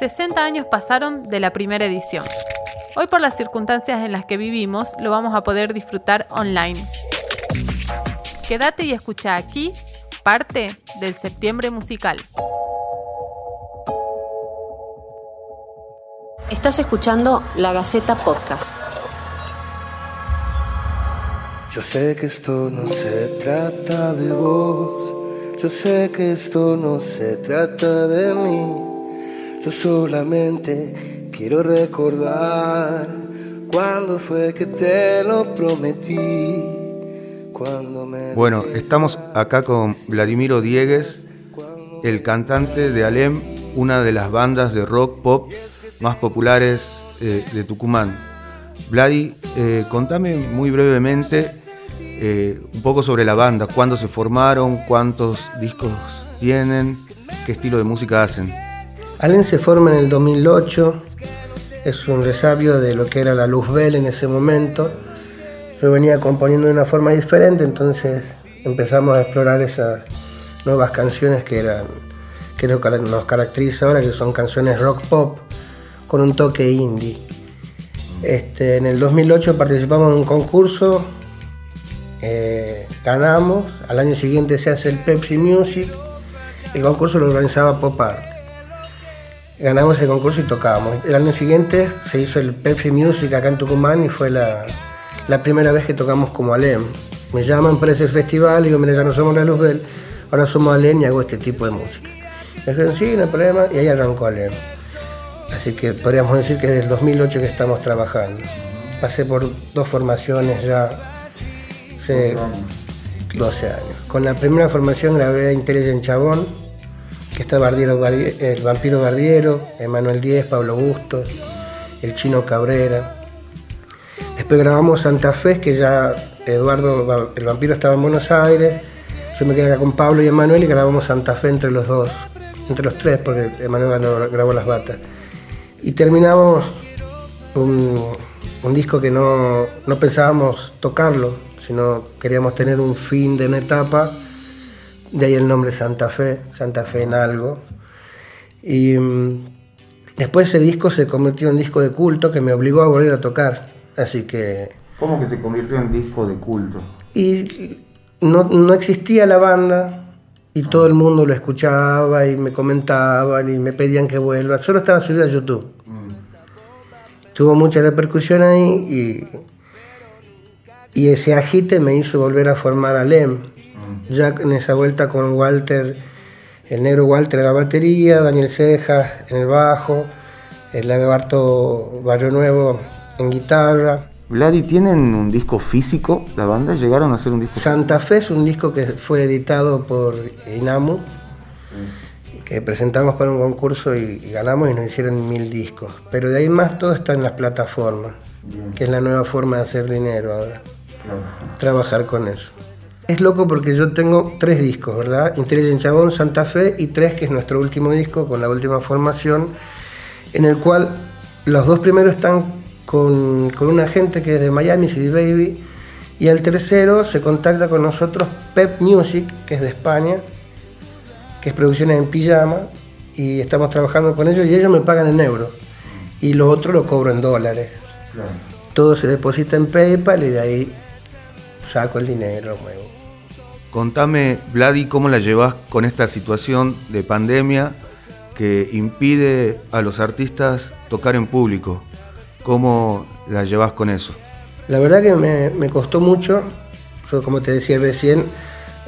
60 años pasaron de la primera edición. Hoy por las circunstancias en las que vivimos lo vamos a poder disfrutar online. Quédate y escucha aquí parte del septiembre musical. Estás escuchando La Gaceta Podcast. Yo sé que esto no se trata de vos, yo sé que esto no se trata de mí, yo solamente quiero recordar cuándo fue que te lo prometí. Cuando me Bueno, estamos acá con Vladimiro Diegues, el cantante de Alem, una de las bandas de rock pop más populares eh, de Tucumán. Vladi, eh, contame muy brevemente eh, un poco sobre la banda, cuándo se formaron, cuántos discos tienen, qué estilo de música hacen. Allen se forma en el 2008, es un resabio de lo que era la Luzbel en ese momento. Yo venía componiendo de una forma diferente, entonces empezamos a explorar esas nuevas canciones que eran que nos caracteriza ahora, que son canciones rock pop con un toque indie. Este, en el 2008 participamos en un concurso, eh, ganamos, al año siguiente se hace el Pepsi Music, el concurso lo organizaba Pop Art. Ganamos el concurso y tocábamos. El año siguiente se hizo el Pepsi Music acá en Tucumán y fue la, la primera vez que tocamos como Alem. Me llaman para ese festival y digo, mira, ya no somos la Luzbel, ahora somos Alem y hago este tipo de música. Me dijeron, sí, no hay problema, y ahí arrancó Alem. Así que podríamos decir que desde el 2008 que estamos trabajando. Pasé por dos formaciones ya hace 12 años. Con la primera formación grabé Intelligent Chabón, que está Bardiero, el Vampiro Bardiero, Emanuel Díez, Pablo Bustos, el Chino Cabrera. Después grabamos Santa Fe, que ya Eduardo, el vampiro estaba en Buenos Aires. Yo me quedé acá con Pablo y Emanuel y grabamos Santa Fe entre los dos, entre los tres, porque Emanuel grabó las batas. Y terminamos un, un disco que no, no, pensábamos tocarlo, sino queríamos tener un fin de una etapa, de ahí el nombre Santa Fe, Santa Fe en algo. Y um, después ese disco se convirtió en disco de culto que me obligó a volver a tocar, así que... ¿Cómo que se convirtió en disco de culto? Y no, no existía la banda, y todo el mundo lo escuchaba y me comentaban y me pedían que vuelva. Solo estaba subido a YouTube. Mm. Tuvo mucha repercusión ahí y, y, ese agite me hizo volver a formar a LEM. Ya en esa vuelta con Walter, el negro Walter en la batería, Daniel Cejas en el bajo, el lagarto Barrio Nuevo en guitarra. Vladi, ¿tienen un disco físico? ¿La banda llegaron a hacer un disco Santa Fe es un disco que fue editado por Inamu, mm. que presentamos para un concurso y, y, ganamos y nos hicieron mil discos. Pero de ahí más todo está en las plataformas, Bien. que es la nueva forma de hacer dinero ahora. Claro. Trabajar con eso. Es loco porque yo tengo tres discos, ¿verdad? Intelligent Chabón, Santa Fe y tres, que es nuestro último disco con la última formación, en el cual los dos primeros están con, con una gente que es de Miami, CD Baby, y al tercero se contacta con nosotros Pep Music, que es de España, que es producciones en pijama, y estamos trabajando con ellos y ellos me pagan en euros, y lo otro lo cobro en dólares. Claro. Todo se deposita en PayPal y de ahí saco el dinero, lo muevo. Contame, Vladi, cómo la llevas con esta situación de pandemia que impide a los artistas tocar en público. ¿Cómo la llevas con eso? La verdad que me, me, costó mucho. Yo, como te decía recién,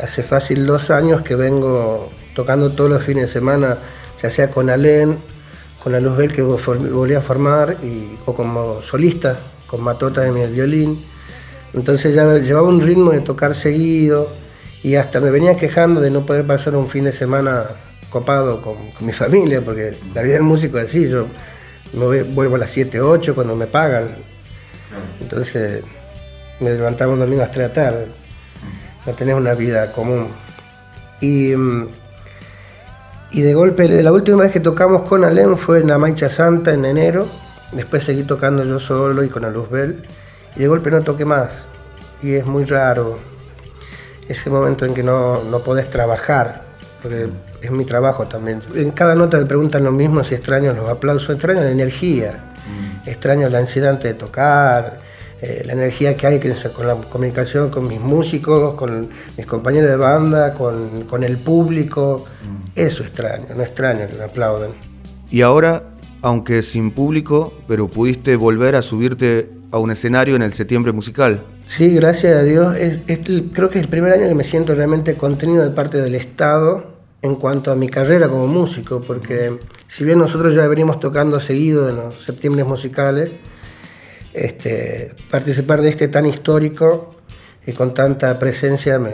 hace fácil dos años que vengo tocando todos los fines de semana, ya sea con Alén, con la Luzbel que volví a formar, y, o como solista, con Matota en el violín. Entonces ya llevaba un ritmo de tocar seguido y hasta me venía quejando de no poder pasar un fin de semana copado con, mi familia, porque la vida del músico es así. Yo, me vuelvo a las 7, 8 cuando me pagan. Entonces me levantaba un domingo a las 3 de la tarde. No tenés una vida común. Y, y de golpe, la última vez que tocamos con Alem fue en la Mancha Santa en enero. Después seguí tocando yo solo y con la Luzbel. Y de golpe no toqué más. Y es muy raro ese momento en que no, no podés trabajar. Porque es mi trabajo también. En cada nota me preguntan lo mismo, si extraño los aplausos, extraño la energía, mm. extraño la ansiedad antes de tocar, eh, la energía que hay con la comunicación con mis músicos, con mis compañeros de banda, con, el público. Mm. Eso extraño, no extraño que me aplaudan. Y ahora, aunque sin público, pero pudiste volver a subirte a un escenario en el septiembre musical. Sí, gracias a Dios. creo que es el primer año que me siento realmente contenido de parte del Estado en cuanto a mi carrera como músico, porque si bien nosotros ya venimos tocando seguido en los septiembres musicales, este, participar de este tan histórico y con tanta presencia me,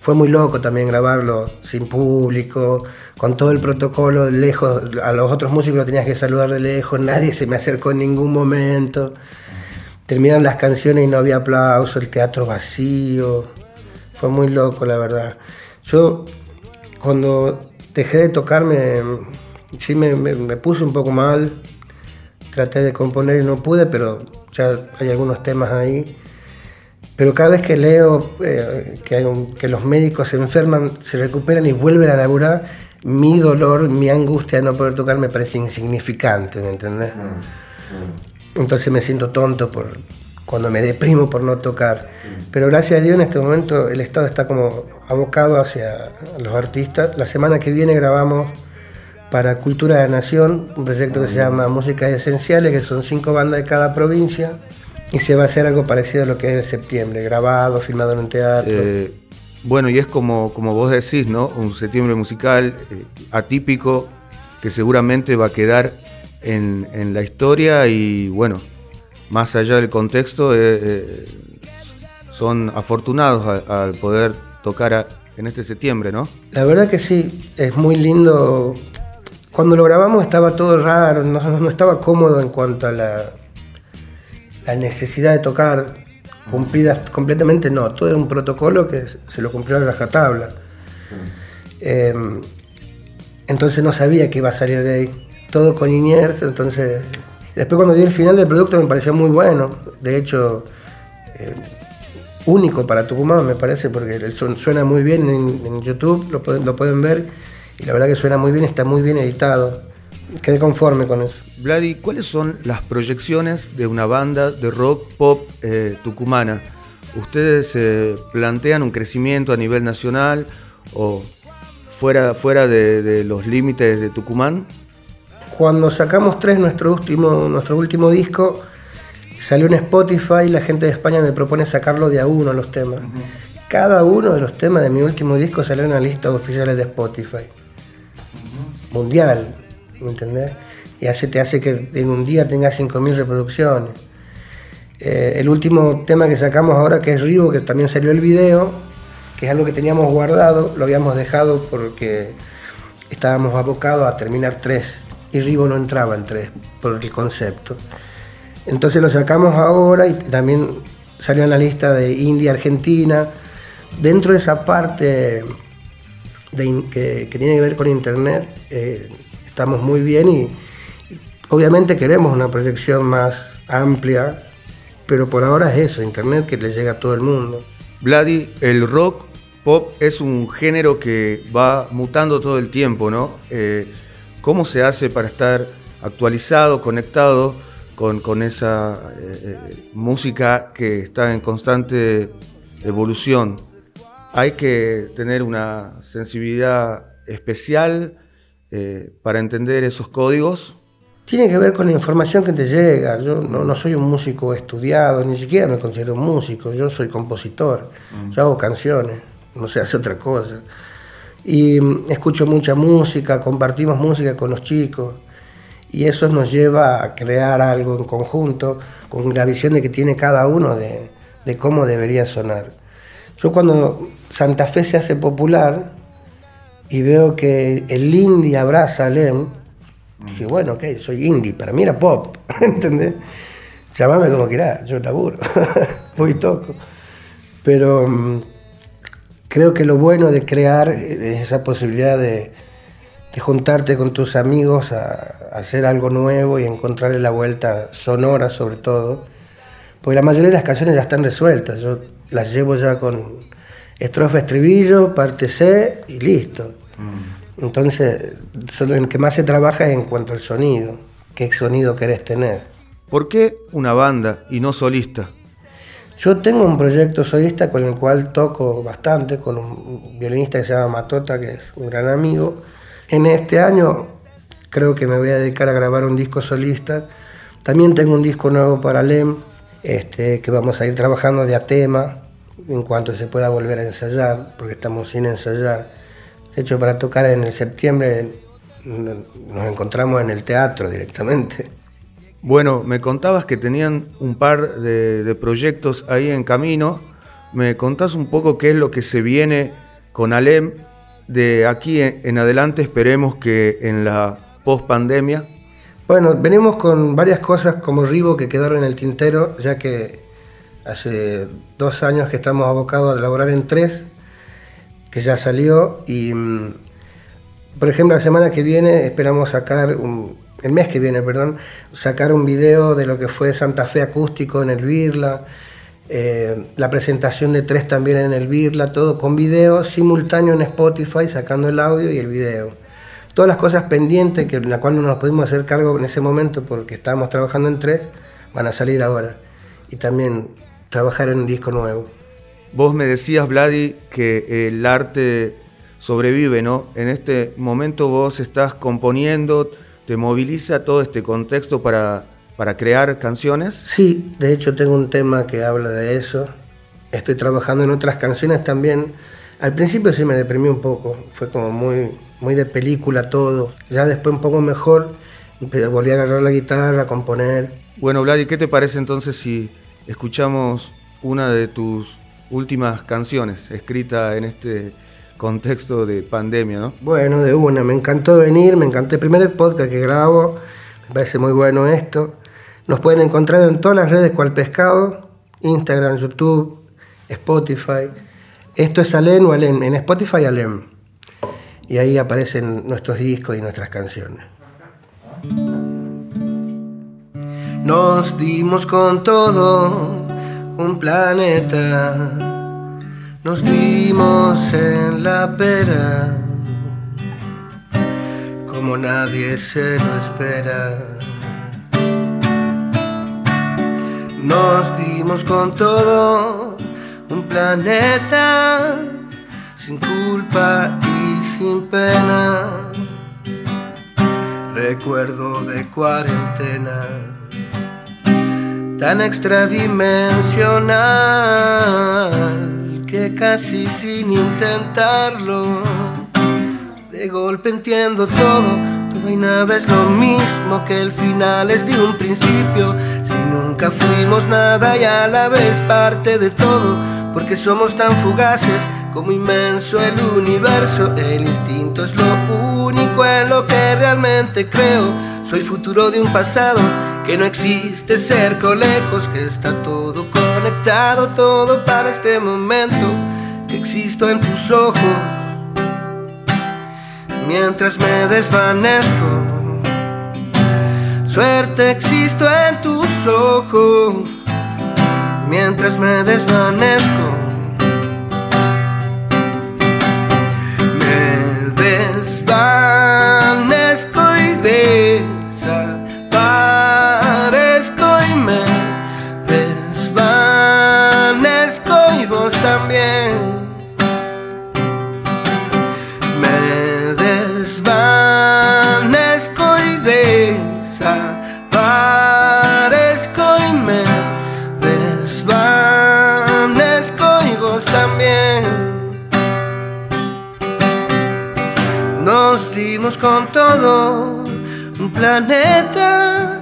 fue muy loco también grabarlo sin público, con todo el protocolo lejos, a los otros músicos lo tenías que saludar de lejos, nadie se me acercó en ningún momento terminaron las canciones y no había aplauso, el teatro vacío. Fue muy loco, la verdad. Yo, cuando dejé de tocarme, sí me, puse un poco mal. Traté de componer y no pude, pero ya hay algunos temas ahí. Pero cada vez que leo eh, que, que los médicos se enferman, se recuperan y vuelven a laburar, mi dolor, mi angustia de no poder tocar me parece insignificante, ¿me entendés? Mm, mm. Entonces me siento tonto por cuando me deprimo por no tocar. Pero gracias a Dios en este momento el Estado está como abocado hacia los artistas. La semana que viene grabamos para Cultura de la Nación, un proyecto que se llama Músicas Esenciales, que son cinco bandas de cada provincia, y se va a hacer algo parecido a lo que es en septiembre, grabado, filmado en un teatro. Eh, bueno, y es como, como vos decís, ¿no? Un septiembre musical eh, atípico que seguramente va a quedar en, la historia y bueno, más allá del contexto, eh, eh, son afortunados al poder tocar en este septiembre, ¿no? La verdad que sí, es muy lindo. Cuando lo grabamos estaba todo raro, no, estaba cómodo en cuanto a la, la necesidad de tocar cumplida completamente, no, todo era un protocolo que se lo cumplió a la rajatabla. Em, entonces no sabía que iba a salir de ahí todo con Iniers, entonces después cuando vi el final del producto me pareció muy bueno, de hecho eh, único para Tucumán me parece, porque el suena muy bien en, YouTube, lo pueden, ver y la verdad que suena muy bien, está muy bien editado. Quedé conforme con eso. Vladi, ¿cuáles son las proyecciones de una banda de rock pop eh, tucumana? ¿Ustedes eh, plantean un crecimiento a nivel nacional o fuera, fuera de los límites de Tucumán? Cuando sacamos tres, nuestro último, nuestro último disco, salió en Spotify, la gente de España me propone sacarlo de a uno los temas. Cada uno de los temas de mi último disco salió en la lista oficiales de Spotify. Mundial, ¿me entendés? Y hace, te hace que en un día tengas 5.000 reproducciones. Eh, el último tema que sacamos ahora, que es Rivo, que también salió el video, que es algo que teníamos guardado, lo habíamos dejado porque estábamos abocados a terminar tres y Rivo no entraba en tres por el concepto. Entonces lo sacamos ahora y también salió en la lista de India, Argentina. Dentro de esa parte que, tiene que ver con Internet, eh, estamos muy bien y, obviamente queremos una proyección más amplia, pero por ahora es eso, Internet que le llega a todo el mundo. Vladi, el rock pop es un género que va mutando todo el tiempo, ¿no? Eh, ¿Cómo se hace para estar actualizado, conectado con, esa eh, eh, música que está en constante evolución? Hay que tener una sensibilidad especial eh, para entender esos códigos. Tiene que ver con la información que te llega. Yo no, soy un músico estudiado, ni siquiera me considero un músico. Yo soy compositor. Mm. Yo hago canciones, no sé, hace otra cosa y mm, escucho mucha música, compartimos música con los chicos y eso nos lleva a crear algo en conjunto con la visión de que tiene cada uno de, cómo debería sonar. Yo cuando Santa Fe se hace popular y veo que el indie abraza a Lem, dije, bueno, ok, soy indie, para mí era pop, ¿entendés? Llamame como quieras, yo laburo, voy y toco. Pero mm, creo que lo bueno de crear es esa posibilidad de, juntarte con tus amigos a, hacer algo nuevo y encontrarle la vuelta sonora sobre todo. Porque la mayoría de las canciones ya están resueltas. Yo las llevo ya con estrofa, estribillo, parte C y listo. Mm. Entonces, en que más se trabaja es en cuanto al sonido. ¿Qué sonido querés tener? ¿Por qué una banda y no solista? Yo tengo un proyecto solista con el cual toco bastante, con un violinista que se llama Matota, que es un gran amigo. En este año creo que me voy a dedicar a grabar un disco solista. También tengo un disco nuevo para LEM, este, que vamos a ir trabajando de a tema en cuanto se pueda volver a ensayar, porque estamos sin ensayar. De hecho, para tocar en el septiembre nos encontramos en el teatro directamente. Bueno, me contabas que tenían un par de, proyectos ahí en camino. ¿Me contás un poco qué es lo que se viene con Alem de aquí en adelante? Esperemos que en la post pandemia. Bueno, venimos con varias cosas como Ribo que quedaron en el tintero, ya que hace dos años que estamos abocados a elaborar en tres, que ya salió y mm, por ejemplo la semana que viene esperamos sacar un, el mes que viene, perdón, sacar un video de lo que fue Santa Fe acústico en el Birla, eh, la presentación de tres también en el Birla, todo con video simultáneo en Spotify, sacando el audio y el video. Todas las cosas pendientes que la cual no nos pudimos hacer cargo en ese momento porque estábamos trabajando en tres, van a salir ahora. Y también trabajar en un disco nuevo. Vos me decías, Vladi, que el arte sobrevive, ¿no? En este momento vos estás componiendo, ¿Te moviliza todo este contexto para, para crear canciones? Sí, de hecho tengo un tema que habla de eso. Estoy trabajando en otras canciones también. Al principio sí me deprimí un poco, fue como muy, muy de película todo. Ya después un poco mejor, volví a agarrar la guitarra, a componer. Bueno, Vladi, ¿qué te parece entonces si escuchamos una de tus últimas canciones escrita en este contexto de pandemia, ¿no? Bueno, de una, me encantó venir, me encantó el primer podcast que grabo, me parece muy bueno esto. Nos pueden encontrar en todas las redes cual pescado, Instagram, YouTube, Spotify. Esto es Alem o Alem, en Spotify Alem. Y ahí aparecen nuestros discos y nuestras canciones. Nos dimos con todo un planeta nos dimos en la pera, como nadie se lo espera. Nos dimos con todo un planeta, sin culpa y sin pena. Recuerdo de cuarentena tan extradimensional que casi sin intentarlo, de golpe entiendo todo, todo y nada es lo mismo que el final es de un principio, si nunca fuimos nada y a la vez parte de todo, porque somos tan fugaces como inmenso el universo, el instinto es lo único en lo que realmente creo, soy futuro de un pasado que no existe cerca lejos, que está todo conectado, todo para este momento, que existo en tus ojos, mientras me desvanezco. Suerte existo en tus ojos, mientras me desvanezco. Con todo un planeta,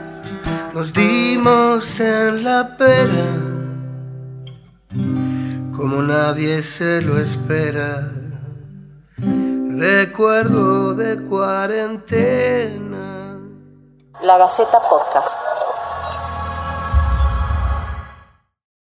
nos dimos en la pera, como nadie se lo espera. Recuerdo de cuarentena. La Gaceta Podcast.